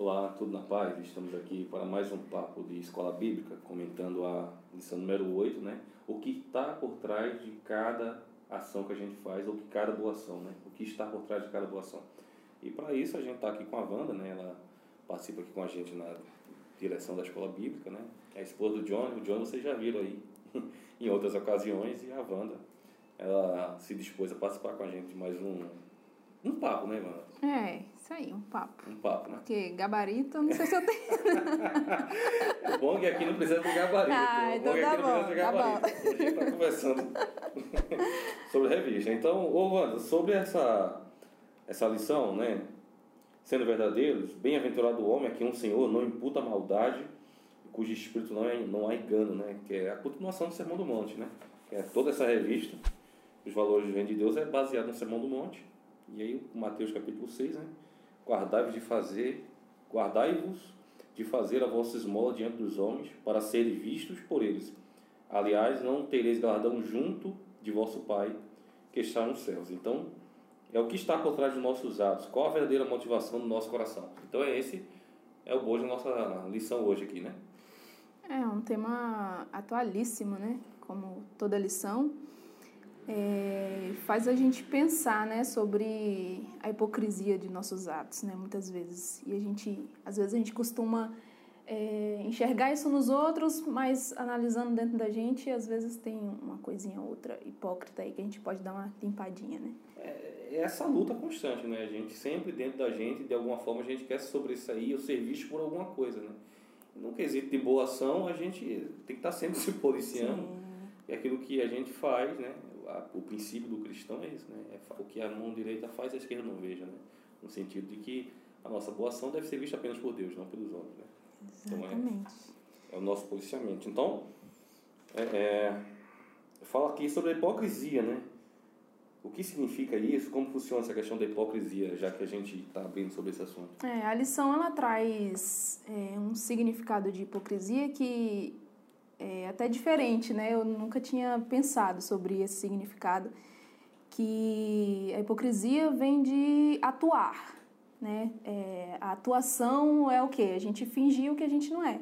Olá, tudo na paz? Estamos aqui para mais um papo de escola bíblica, comentando a lição número 8, né? O que está por trás de cada ação que a gente faz, ou que cada doação, né? O que está por trás de cada doação. E para isso a gente está aqui com a Wanda, né? Ela participa aqui com a gente na direção da escola bíblica, né? É a esposa do John, o John vocês já viram aí em outras ocasiões, e a Wanda, ela se dispôs a participar com a gente de mais um, um papo, né, Wanda? É, isso aí, um papo. Um papo, né? Porque gabarito, não sei se eu tenho. O bom é que aqui não precisa de gabarito. Ah, então é que tá aqui não bom, precisa tá gabarito. A gente está conversando sobre revista. Então, ô Wanda, sobre essa, essa lição, né? Sendo verdadeiros, bem-aventurado o homem a quem um Senhor não imputa maldade, cujo espírito não, é, não há engano, né? Que é a continuação do Sermão do Monte, né? Que é toda essa revista, os valores do reino de Deus, é baseado no Sermão do Monte. E aí, o Mateus capítulo 6, né? Guardai-vos de fazer, guardai-vos de fazer a vossa esmola diante dos homens, para serem vistos por eles. Aliás, não tereis galardão junto de vosso Pai, que está nos céus. Então, é o que está por trás dos nossos atos. Qual a verdadeira motivação do nosso coração? Então, é esse é o bojo da nossa lição hoje aqui, né? É um tema atualíssimo, né? Como toda lição. É, faz a gente pensar, né, sobre a hipocrisia de nossos atos, né, muitas vezes. E a gente, às vezes a gente costuma é, enxergar isso nos outros, mas analisando dentro da gente, às vezes tem uma coisinha outra hipócrita aí que a gente pode dar uma limpadinha, né? É é essa luta constante, né? A gente sempre dentro da gente, de alguma forma, a gente quer sobressair ou ser visto por alguma coisa, né? No quesito de boa ação, a gente tem que estar sempre se policiando. Sim. E aquilo que a gente faz, né? A- O princípio do cristão é isso, né? É o que a mão direita faz, a esquerda não veja, né? No sentido de que a nossa boa ação deve ser vista apenas por Deus, não pelos homens, né? Então, é- Exatamente. é o nosso policiamento. Então, é, é, fala aqui sobre a hipocrisia, né? O que significa isso? Como funciona essa questão da hipocrisia, já que a gente está abrindo sobre esse assunto? É, a lição ela traz é, um significado de hipocrisia que é até diferente, né? Eu nunca tinha pensado sobre esse significado, que a hipocrisia vem de atuar, né? É, a atuação é o quê? A gente fingir o que a gente não é.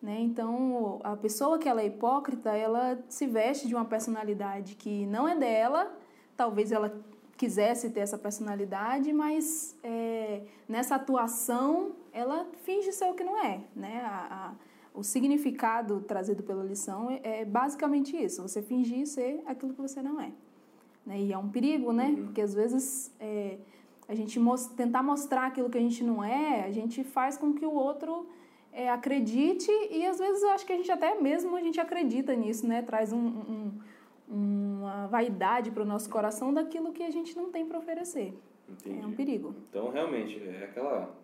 Né? Então, a pessoa que ela é hipócrita, ela se veste de uma personalidade que não é dela, talvez ela quisesse ter essa personalidade, mas é, nessa atuação ela finge ser o que não é. Né? A, a, o significado trazido pela lição é, é basicamente isso: você fingir ser aquilo que você não é. Né? E é um perigo, né? Porque às vezes é, a gente tentar mostrar aquilo que a gente não é, a gente faz com que o outro é, acredite e às vezes eu acho que a gente até mesmo a gente acredita nisso, né? Traz um, um, uma vaidade para o nosso coração daquilo que a gente não tem para oferecer. Entendi. É um perigo. Então, realmente, é aquela.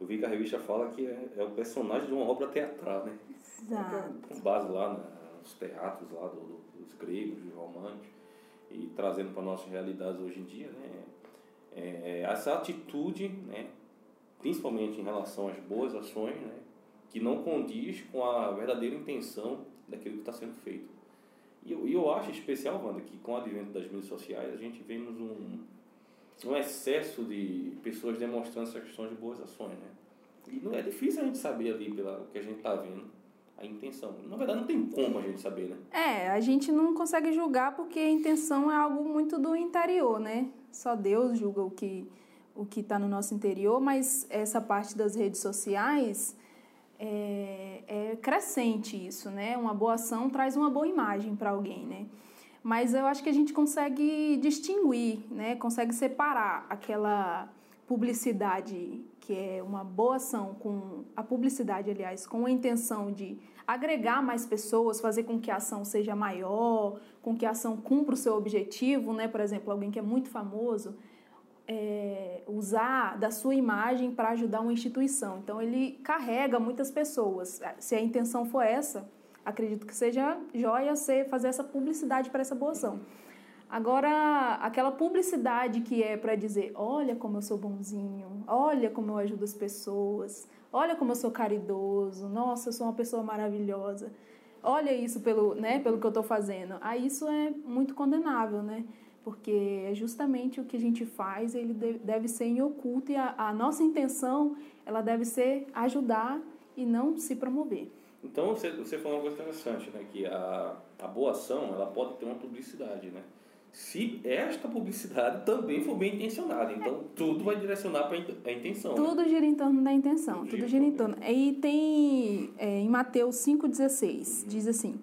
Eu vi que a revista fala que é, é o personagem de uma obra teatral, né? Exato. Com base lá na- nos teatros lá do, do- dos gregos, dos romanos, e trazendo para nossas realidades hoje em dia, né? É, essa atitude, né? Principalmente em relação às boas ações, né? Que não condiz com a verdadeira intenção daquilo que está sendo feito. E eu, e eu acho especial, Wanda, que com o advento das mídias sociais a gente vemos um, um excesso de pessoas demonstrando essas questões de boas ações, né? E não é difícil a gente saber ali pelo que a gente está vendo a intenção. Na verdade, não tem como a gente saber, né? É, a gente não consegue julgar porque a intenção é algo muito do interior, né? Só Deus julga o que o que está no nosso interior, mas essa parte das redes sociais é, é crescente isso, né? Uma boa ação traz uma boa imagem para alguém, né? Mas eu acho que a gente consegue distinguir, né? Consegue separar aquela publicidade que é uma boa ação com a publicidade, aliás, com a intenção de agregar mais pessoas, fazer com que a ação seja maior, com que a ação cumpra o seu objetivo, né? Por exemplo, alguém que é muito famoso, é, usar da sua imagem para ajudar uma instituição. Então ele carrega muitas pessoas. Se a intenção for essa, acredito que seja joia ser fazer essa publicidade para essa boa ação. Agora, aquela publicidade que é para dizer, olha como eu sou bonzinho, olha como eu ajudo as pessoas, olha como eu sou caridoso, nossa, eu sou uma pessoa maravilhosa. Olha isso pelo, né, pelo que eu estou fazendo. Aí isso é muito condenável, né? porque é justamente o que a gente faz, ele deve ser em oculto e a, a nossa intenção, ela deve ser ajudar e não se promover. Então você, você falou uma coisa interessante, né? Que a, a boa ação ela pode ter uma publicidade, né? Se esta publicidade também for bem intencionada, então tudo vai direcionar para a intenção. Né? Tudo né? gira em torno da intenção, tudo, tudo gira em torno. E tem é, em Mateus 5,16, uhum. diz assim: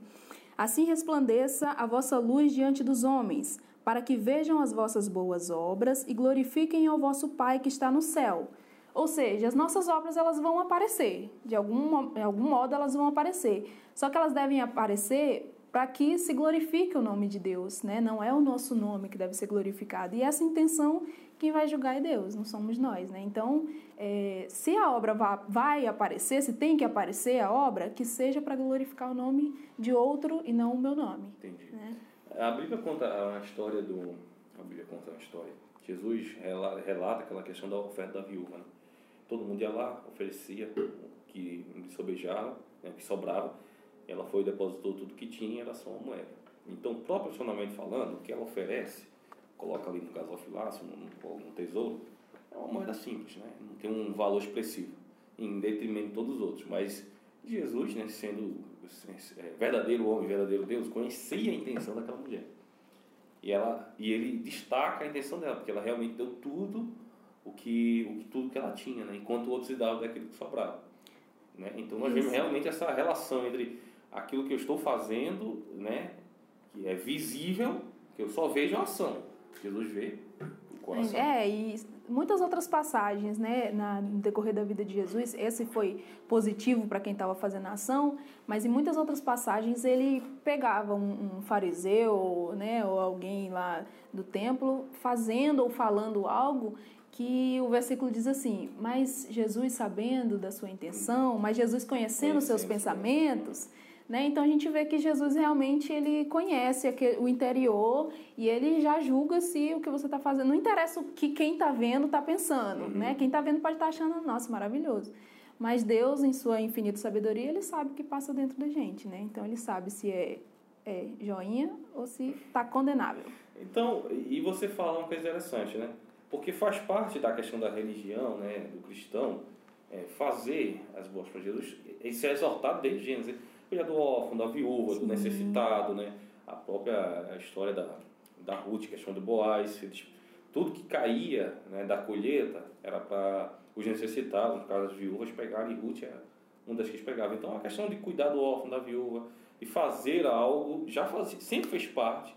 Assim resplandeça a vossa luz diante dos homens, para que vejam as vossas boas obras e glorifiquem ao vosso Pai que está no céu. Ou seja, as nossas obras elas vão aparecer, de algum, de algum modo elas vão aparecer. Só que elas devem aparecer para que se glorifique o nome de Deus, né? Não é o nosso nome que deve ser glorificado. E essa intenção quem vai julgar é Deus, não somos nós, né? Então, é, se a obra vai aparecer, se tem que aparecer a obra, que seja para glorificar o nome de outro e não o meu nome. Entendi. Né? A Bíblia conta uma história do, a Bíblia conta uma história. Jesus relata aquela questão da oferta da viúva. Né? Todo mundo ia lá, oferecia o que sobejava, né, o que sobrava. Ela foi depositou tudo que tinha, era só uma moeda. Então, proporcionalmente falando, o que ela oferece, coloca ali no gasofilaço, no, no tesouro, é uma moeda simples, né? não tem um valor expressivo, em detrimento de todos os outros. Mas Jesus, né, sendo é, verdadeiro homem, verdadeiro Deus, conhecia a intenção daquela mulher. E, ela, e ele destaca a intenção dela, porque ela realmente deu tudo o que, o que tudo que ela tinha, né? enquanto o outro se dava daquilo que sobrava. Né? Então nós vemos realmente essa relação entre aquilo que eu estou fazendo, né, que é visível, que eu só vejo a ação. Jesus vê o coração. É, e muitas outras passagens, né, na, no decorrer da vida de Jesus, esse foi positivo para quem estava fazendo a ação, mas em muitas outras passagens ele pegava um, um, fariseu, né, ou alguém lá do templo fazendo ou falando algo que o versículo diz assim: Mas Jesus sabendo da sua intenção, mas Jesus conhecendo os seus pensamentos. Né? Então a gente vê que Jesus realmente ele conhece o interior e ele já julga se o que você está fazendo. Não interessa o que quem está vendo está pensando. Uhum. Né? Quem está vendo pode estar tá achando, nossa, maravilhoso. Mas Deus, em sua infinita sabedoria, ele sabe o que passa dentro da gente. Né? Então ele sabe se é, é joinha ou se está condenável. Então, e você fala uma coisa interessante, né? Porque faz parte da questão da religião, né, do cristão, é, fazer as boas para Jesus. Isso é exaltado desde Gênesis. Cuidar do órfão, da viúva, Sim. do necessitado, né? A própria a história da, da Ruth, questão do Boaz. Tudo que caía né, da colheita era para os necessitados, no caso as viúvas, pegarem. E Ruth era uma das que pegavam. Então a questão de cuidar do órfão, da viúva, e fazer algo, já fazia, sempre fez parte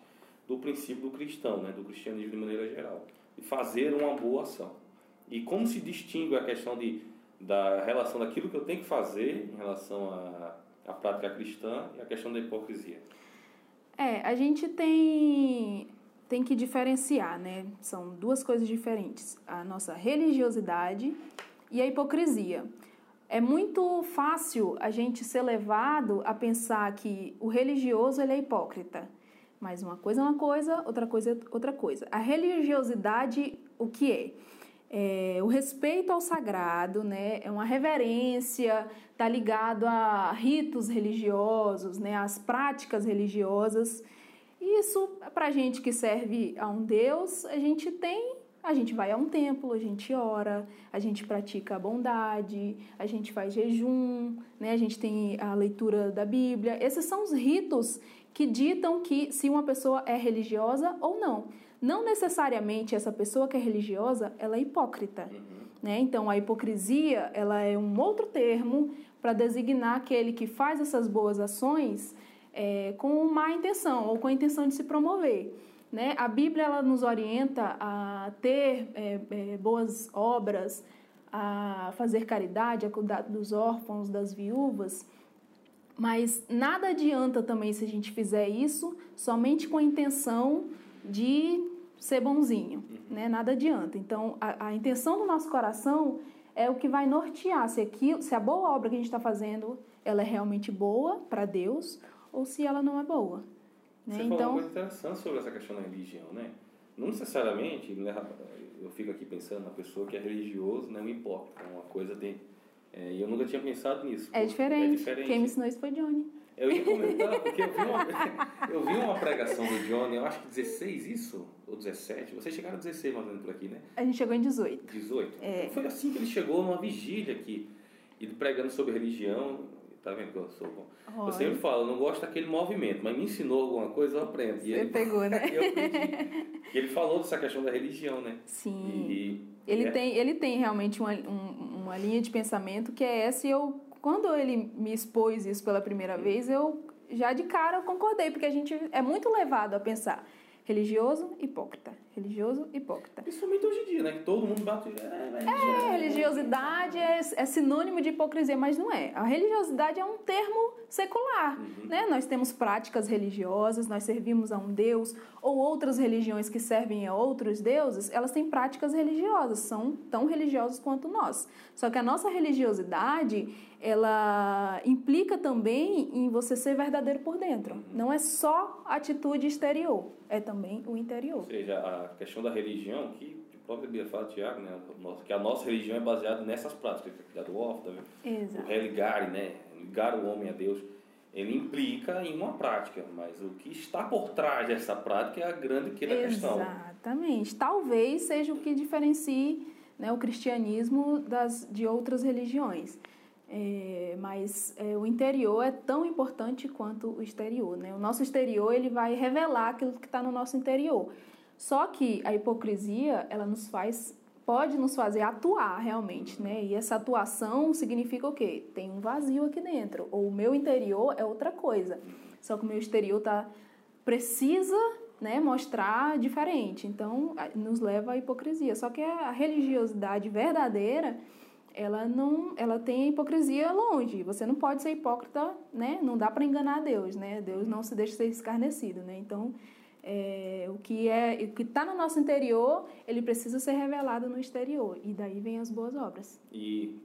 do princípio do cristão, né, do cristianismo de maneira geral e fazer uma boa ação. E como se distingue a questão de, da relação daquilo que eu tenho que fazer em relação à, à prática cristã e a questão da hipocrisia? É, a gente tem, tem que diferenciar, né? São duas coisas diferentes: a nossa religiosidade e a hipocrisia. É muito fácil a gente ser levado a pensar que o religioso ele é hipócrita. Mas uma coisa é uma coisa, outra coisa é outra coisa. A religiosidade, o que é? É, o respeito ao sagrado, né? É uma reverência, está ligado a ritos religiosos, né? As práticas religiosas. Isso, para gente que serve a um Deus, a gente tem, a gente vai a um templo, a gente ora, a gente pratica a bondade, a gente faz jejum, né? A gente tem a leitura da Bíblia. Esses são os ritos que ditam que se uma pessoa é religiosa ou não. Não necessariamente essa pessoa que é religiosa, ela é hipócrita. Uhum. Né? Então, a hipocrisia ela é um outro termo para designar aquele que faz essas boas ações é, com má intenção ou com a intenção de se promover. Né? A Bíblia ela nos orienta a ter é, é, boas obras, a fazer caridade, a cuidar dos órfãos, das viúvas, mas nada adianta também se a gente fizer isso somente com a intenção de ser bonzinho, né? Nada adianta. Então, a, a intenção do nosso coração é o que vai nortear se, aquilo, se a boa obra que a gente está fazendo ela é realmente boa para Deus ou se ela não é boa. Né? Você então, falou uma coisa interessante sobre essa questão da religião, né? Não necessariamente, né, eu fico aqui pensando na pessoa que é religioso, não importa. Uma coisa tem é, eu nunca tinha pensado nisso. É diferente. é diferente. Quem me ensinou isso foi Johnny. Eu ia comentar, porque eu vi, uma, eu vi uma pregação do Johnny, eu acho que 16 isso, ou 17. Vocês chegaram a 16 mais ou menos por aqui, né? A gente chegou em 18. 18? É. Foi assim que ele chegou numa vigília aqui, ele pregando sobre religião. Tá vendo que eu sou bom? Eu sempre falo, eu não gosto daquele movimento, mas me ensinou alguma coisa, eu aprendo. E Você ele, pegou, né? eu aprendi. E ele falou dessa questão da religião, né? Sim. E, Ele, é- tem, ele tem realmente uma, um- uma linha de pensamento que é essa e eu, quando ele me expôs isso pela primeira vez, eu já de cara eu concordei, porque a gente é muito levado a pensar religioso, hipócrita, religioso, hipócrita. Principalmente hoje em dia, né? Que todo mundo bate. É, É, religiosidade é, é sinônimo de hipocrisia, mas não é. A religiosidade é um termo secular, né? Nós temos práticas religiosas, nós servimos a um Deus, ou outras religiões que servem a outros deuses, elas têm práticas religiosas, são tão religiosas quanto nós. Só que a nossa religiosidade, ela implica também em você ser verdadeiro por dentro. Não é só atitude exterior, é também o interior. Ou seja, a questão da religião, que o próprio Bíblia fala, Tiago, né? Que a nossa religião é baseada nessas práticas, que é cuidar do órfão, tá o religar, né? Ligar o homem a Deus, ele implica em uma prática, mas o que está por trás dessa prática é a grande que da questão. Exatamente. Talvez seja o que diferencie né, o cristianismo das, de outras religiões. É, mas é, o interior é tão importante quanto o exterior. Né? O nosso exterior ele vai revelar aquilo que está no nosso interior. Só que a hipocrisia ela nos faz pode nos fazer atuar realmente, né? E essa atuação significa o quê? Tem um vazio aqui dentro, ou o meu interior é outra coisa. Só que o meu exterior tá precisa, né, mostrar diferente. Então, nos leva à hipocrisia. Só que a religiosidade verdadeira, ela não, ela tem a hipocrisia longe. Você não pode ser hipócrita, né? Não dá para enganar Deus, né? Deus não se deixa ser escarnecido, né? Então, é, o que é o que está no nosso interior ele precisa ser revelado no exterior e daí vem as boas obras E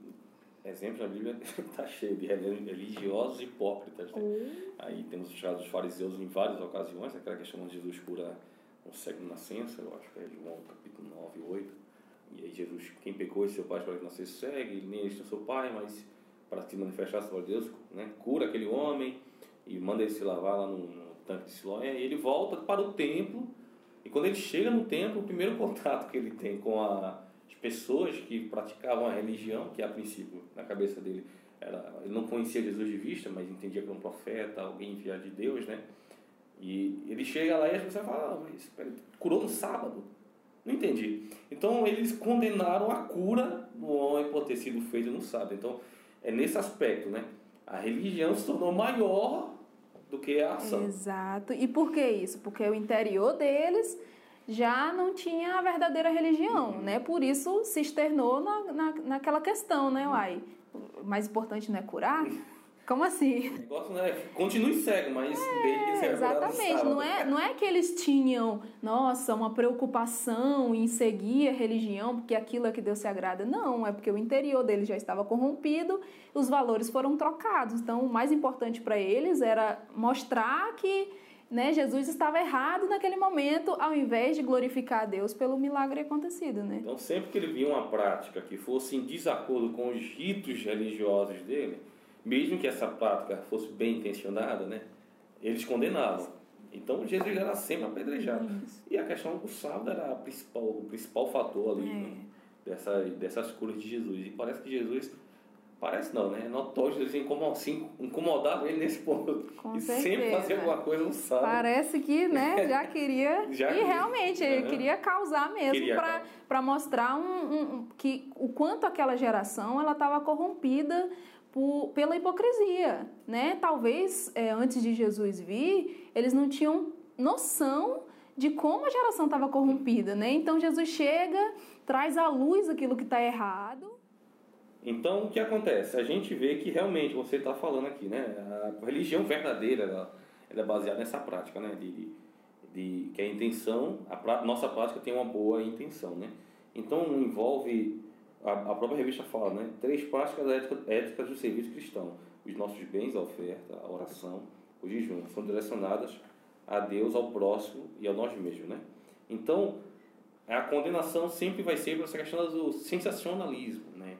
exemplos na Bíblia está cheio de religiosos hipócritas. Né? Aí temos os chamados fariseus em várias ocasiões, aquela questão onde Jesus cura um cego de nascença, eu acho que é João capítulo 9, 8. E aí Jesus, quem pecou esse seu pai para que nascesse cego, ele nem este é seu pai, mas para te manifestar a Deus, né? cura aquele homem e manda ele se lavar lá no, no tanque de Siloé, ele volta para o templo, e quando ele chega no templo, o primeiro contato que ele tem com a, as pessoas que praticavam a religião, que a princípio, na cabeça dele, era, ele não conhecia Jesus de vista, mas entendia que era um profeta, alguém enviado de Deus, né? E ele chega lá e as pessoas falam, ah, mas curou no sábado? Não entendi. Então eles condenaram a cura do homem por ter sido feito no sábado. Então é nesse aspecto, né? A religião se tornou maior do que a ação. exato. E por que isso? Porque o interior deles já não tinha a verdadeira religião né? Por isso se externou na, na, naquela questão né uai? O mais importante não é curar como assim O negócio não é continue cego, mas desde que É, Exatamente, não é, não é que eles tinham, nossa, uma preocupação em seguir a religião, porque aquilo é que Deus se agrada. Não, é porque o interior deles já estava corrompido, os valores foram trocados. Então, o mais importante para eles era mostrar que né, Jesus estava errado naquele momento, ao invés de glorificar a Deus pelo milagre acontecido, né? Então, sempre que ele via uma prática que fosse em desacordo com os ritos religiosos dele, mesmo que essa prática fosse bem intencionada, né, eles condenavam. Então, Jesus era sempre apedrejado. E a questão do sábado era a principal, o principal fator ali É. né, dessa, dessas curas de Jesus. E parece que Jesus, parece não, né? Notou Jesus incomodava, se incomodava ele nesse ponto. Com e sempre certeza. fazia alguma coisa no sábado. Parece que, né, já queria. Já e queria. realmente, ele queria causar mesmo para mostrar um- um- que o quanto aquela geração ela estava corrompida por, pela hipocrisia, né? Talvez é, antes de Jesus vir, eles não tinham noção de como a geração estava corrompida, né? Então Jesus chega, traz à luz aquilo que está errado. Então, o que acontece? A gente vê que realmente, você está falando aqui, né? A religião verdadeira, ela, ela é baseada nessa prática, né? De, de, de- que a intenção, a pra- nossa prática tem uma boa intenção, né? Então, envolve, a, a própria revista fala, né? Três práticas éticas, éticas do serviço cristão. Os nossos bens, a oferta, a oração, o jejum, são direcionadas a Deus, ao próximo e a nós mesmos, né? Então, a condenação sempre vai ser por essa questão do sensacionalismo, né?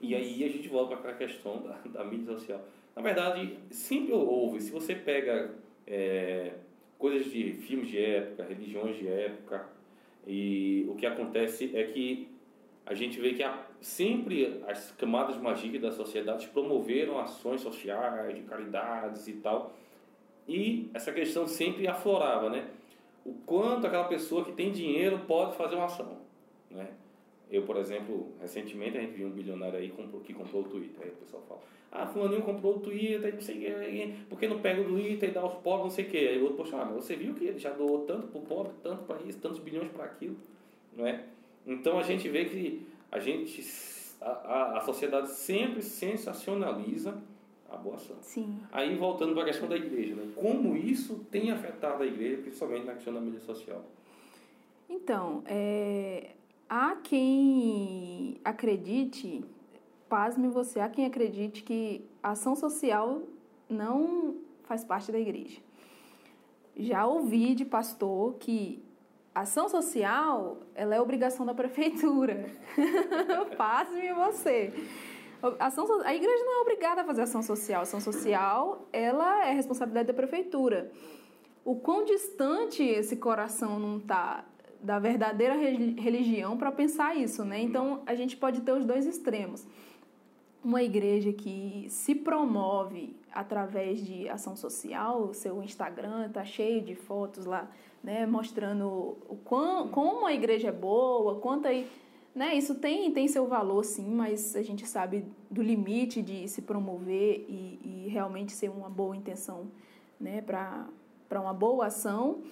E aí a gente volta para a questão da, da mídia social. Na verdade, sempre houve. Se você pega é, coisas de filmes de época, religiões de época, e o que acontece é que a gente vê que sempre as camadas mais ricas da sociedade promoveram ações sociais, de caridades e tal. E essa questão sempre aflorava, né? O quanto aquela pessoa que tem dinheiro pode fazer uma ação, né? Eu, por exemplo, recentemente a gente viu um bilionário aí que comprou o Twitter. Aí o pessoal fala, ah, fulaninho comprou o Twitter, não sei o que, por que não pega o Twitter e dá aos pobres, não sei o que. Aí o outro, poxa, mas você viu que ele já doou tanto para o pobre, tanto para isso, tantos bilhões para aquilo, não é? Então a gente vê que a gente, a, a, a sociedade sempre sensacionaliza a boa ação. Sim. Aí voltando para a questão da igreja, né? como isso tem afetado a igreja, principalmente na questão da mídia social? Então, é, há quem acredite, pasme você, há quem acredite que a ação social não faz parte da igreja. Já ouvi de pastor que ação social ela é obrigação da prefeitura. pasme você. Ação, a igreja não é obrigada a fazer ação social. ação social ela é responsabilidade da prefeitura. O quão distante esse coração não está da verdadeira religião para pensar isso, né? Então a gente pode ter os dois extremos. Uma igreja que se promove através de ação social, seu Instagram está cheio de fotos lá, né, mostrando o quão, como a igreja é boa, quanto aí, né, isso tem, tem seu valor sim, mas a gente sabe do limite de se promover e, e realmente ser uma boa intenção, né, para uma boa ação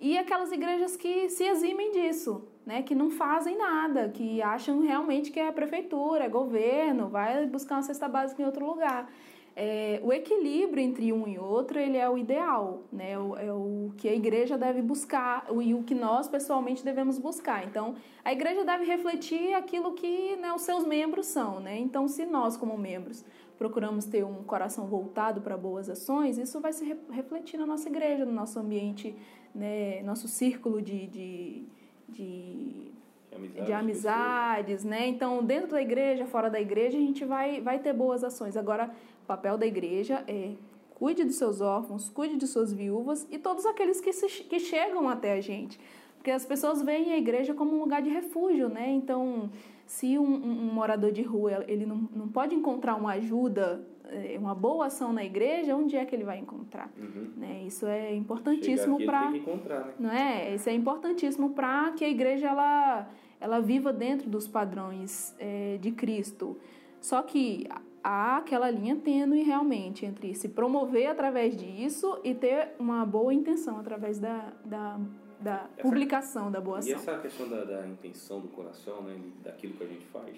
e aquelas igrejas que se eximem disso, né, que não fazem nada, que acham realmente que é a prefeitura, é governo, vai buscar uma cesta básica em outro lugar. É, o equilíbrio entre um e outro ele é o ideal, né? O, é o que a igreja deve buscar e o que nós pessoalmente devemos buscar. Então, a igreja deve refletir aquilo que né, os seus membros são, né? Então, se nós como membros procuramos ter um coração voltado para boas ações, isso vai se refletir na nossa igreja, no nosso ambiente né, nosso círculo de, de, de, amizades, de amizades né? Então, dentro da igreja, fora da igreja, a gente vai, vai ter boas ações. Agora, papel da igreja é cuide dos seus órfãos, cuide de suas viúvas e todos aqueles que, se, que chegam até a gente. Porque as pessoas veem a igreja como um lugar de refúgio, né? Então, se um, um, morador de rua ele não, não pode encontrar uma ajuda é, uma boa ação na igreja, onde é que ele vai encontrar? Uhum. Né? Isso é importantíssimo para, né? não é? Isso é importantíssimo para que a igreja ela ela viva dentro dos padrões é, de Cristo. Só que há aquela linha tênue realmente entre se promover através disso e ter uma boa intenção através da, da, da essa, publicação da boa ação. E essa questão da, da intenção do coração, né, daquilo que a gente faz,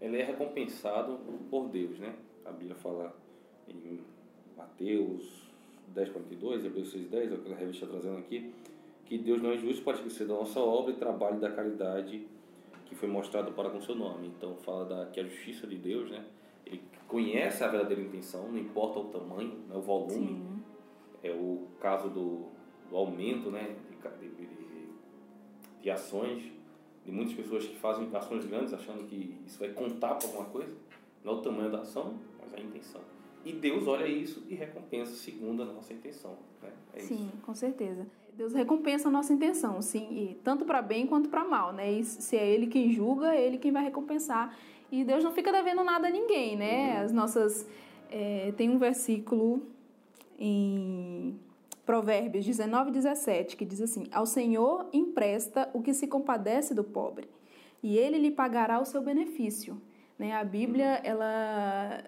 ele é recompensado por Deus, né? a Bíblia fala em Mateus 10,42, Hebreus 6,10, é o que a revista está trazendo aqui, que Deus não é justo para esquecer da nossa obra e trabalho da caridade que foi mostrado para com seu nome. Então fala da, que a justiça de Deus, né? Conhece a verdadeira intenção, não importa o tamanho, né, o volume. Sim. É o caso do, do aumento né, de, de, de, de ações, de muitas pessoas que fazem ações grandes achando que isso vai contar para alguma coisa. Não é o tamanho da ação, mas a intenção. E Deus olha isso e recompensa segundo a nossa intenção. Né? É sim, isso. com certeza. Deus recompensa a nossa intenção, sim, e tanto para bem quanto para mal, né? E se é Ele quem julga, é Ele quem vai recompensar. E Deus não fica devendo nada a ninguém, né? Uhum. As nossas é, tem um versículo em Provérbios 19, 17 que diz assim: Ao Senhor empresta o que se compadece do pobre, e Ele lhe pagará o seu benefício. Né? A Bíblia, ela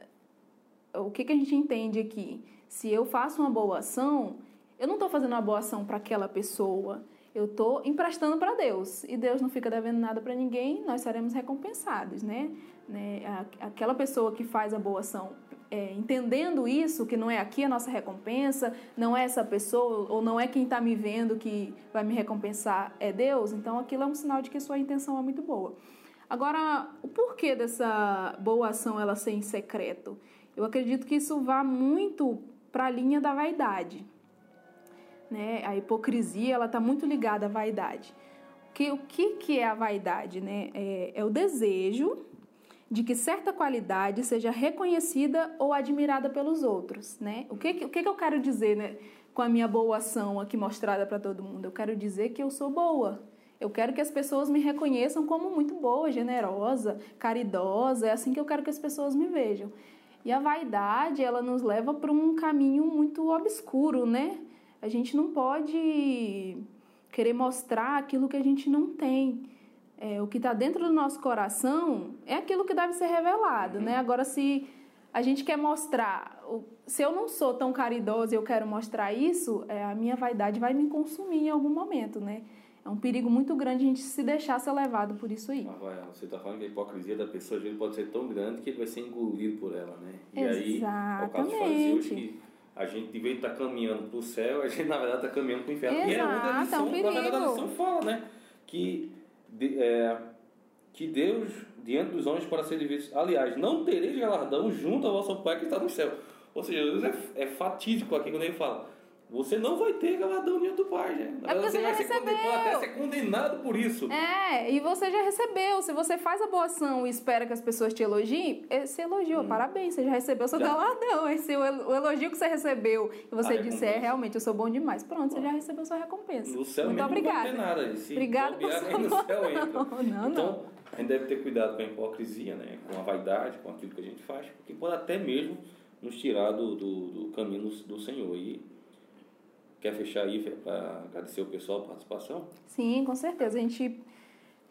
o que, que a gente entende aqui? Se eu faço uma boa ação, eu não estou fazendo uma boa ação para aquela pessoa, eu estou emprestando para Deus. E Deus não fica devendo nada para ninguém, nós seremos recompensados, né? né? Aquela pessoa que faz a boa ação, é, entendendo isso, que não é aqui a nossa recompensa, não é essa pessoa, ou não é quem está me vendo que vai me recompensar, é Deus, então aquilo é um sinal de que sua intenção é muito boa. Agora, o porquê dessa boa ação ela ser em secreto? Eu acredito que isso vá muito para a linha da vaidade. Né? A hipocrisia ela está muito ligada à vaidade. Que, o que, que é a vaidade? Né? É, é o desejo de que certa qualidade seja reconhecida ou admirada pelos outros, né? O que, o que, eu quero dizer né, com a minha boa ação aqui mostrada para todo mundo? Eu quero dizer que eu sou boa. Eu quero que as pessoas me reconheçam como muito boa, generosa, caridosa. É assim que eu quero que as pessoas me vejam. E a vaidade, ela nos leva para um caminho muito obscuro, né? A gente não pode querer mostrar aquilo que a gente não tem. É, o que está dentro do nosso coração é aquilo que deve ser revelado, né? Agora, se a gente quer mostrar, se eu não sou tão caridosa e eu quero mostrar isso, é, a minha vaidade vai me consumir em algum momento, né? É um perigo muito grande a gente se deixar ser levado por isso aí. Rafael, você está falando que a hipocrisia da pessoa pode ser tão grande que ele vai ser engolido por ela, né? E Exatamente. aí, o caso de fazer hoje que a gente, de vez de estar tá caminhando para o céu, a gente, na verdade, está caminhando para o inferno. Exato, e é onde a lição, é um perigo. na verdade, a lição fala, né? Que, de, é, que Deus, diante dos homens, para ser visto. Aliás, não tereis galardão junto ao vosso Pai que está no céu. Ou seja, Deus é, é fatídico aqui quando ele fala você não vai ter galadão diante do Pai, né? É você, você já recebeu. até ser condenado por isso. É, e você já recebeu. Se você faz a boa ação e espera que as pessoas te elogiem, você elogiou, hum. parabéns, você já recebeu seu já. galadão. Esse, o elogio que você recebeu e você disse, é, realmente, eu sou bom demais. Pronto, você já recebeu sua recompensa. No céu Muito obrigada. não vai ter nada. Se Obrigada por no céu entra. Não, não, então, não. a gente deve ter cuidado com a hipocrisia, né? com a vaidade, com aquilo que a gente faz, porque pode até mesmo nos tirar do, do, do caminho do Senhor. E Quer fechar aí para agradecer o pessoal a participação? Sim, com certeza. A gente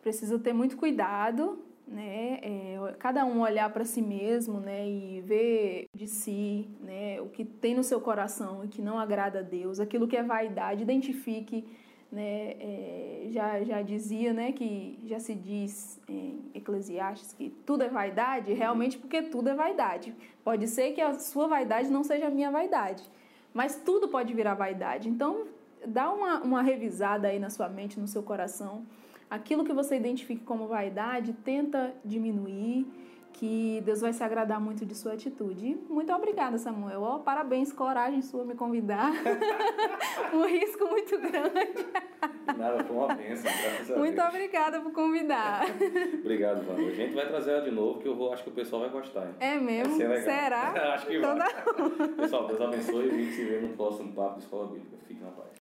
precisa ter muito cuidado, né? É, cada um olhar para si mesmo, né? E ver de si, né? O que tem no seu coração e que não agrada a Deus, aquilo que é vaidade, identifique, né? É, já já dizia, né? Que já se diz em Eclesiastes que tudo é vaidade, realmente porque tudo é vaidade. Pode ser que a sua vaidade não seja a minha vaidade. Mas tudo pode virar vaidade. Então, dá uma, uma revisada aí na sua mente, no seu coração. Aquilo que você identifique como vaidade, tenta diminuir, que Deus vai se agradar muito de sua atitude. Muito obrigada, Samuel. Oh, parabéns, coragem sua me convidar. um risco muito grande. Nada, foi uma bênção, Muito obrigada por convidar. Obrigado, Vânia. A gente vai trazer ela de novo, que eu vou, acho que o pessoal vai gostar. Hein? É mesmo? Será? acho que então vai. Pessoal, Deus abençoe e a gente se vê no próximo Papo de Escola Bíblica. Fique na paz.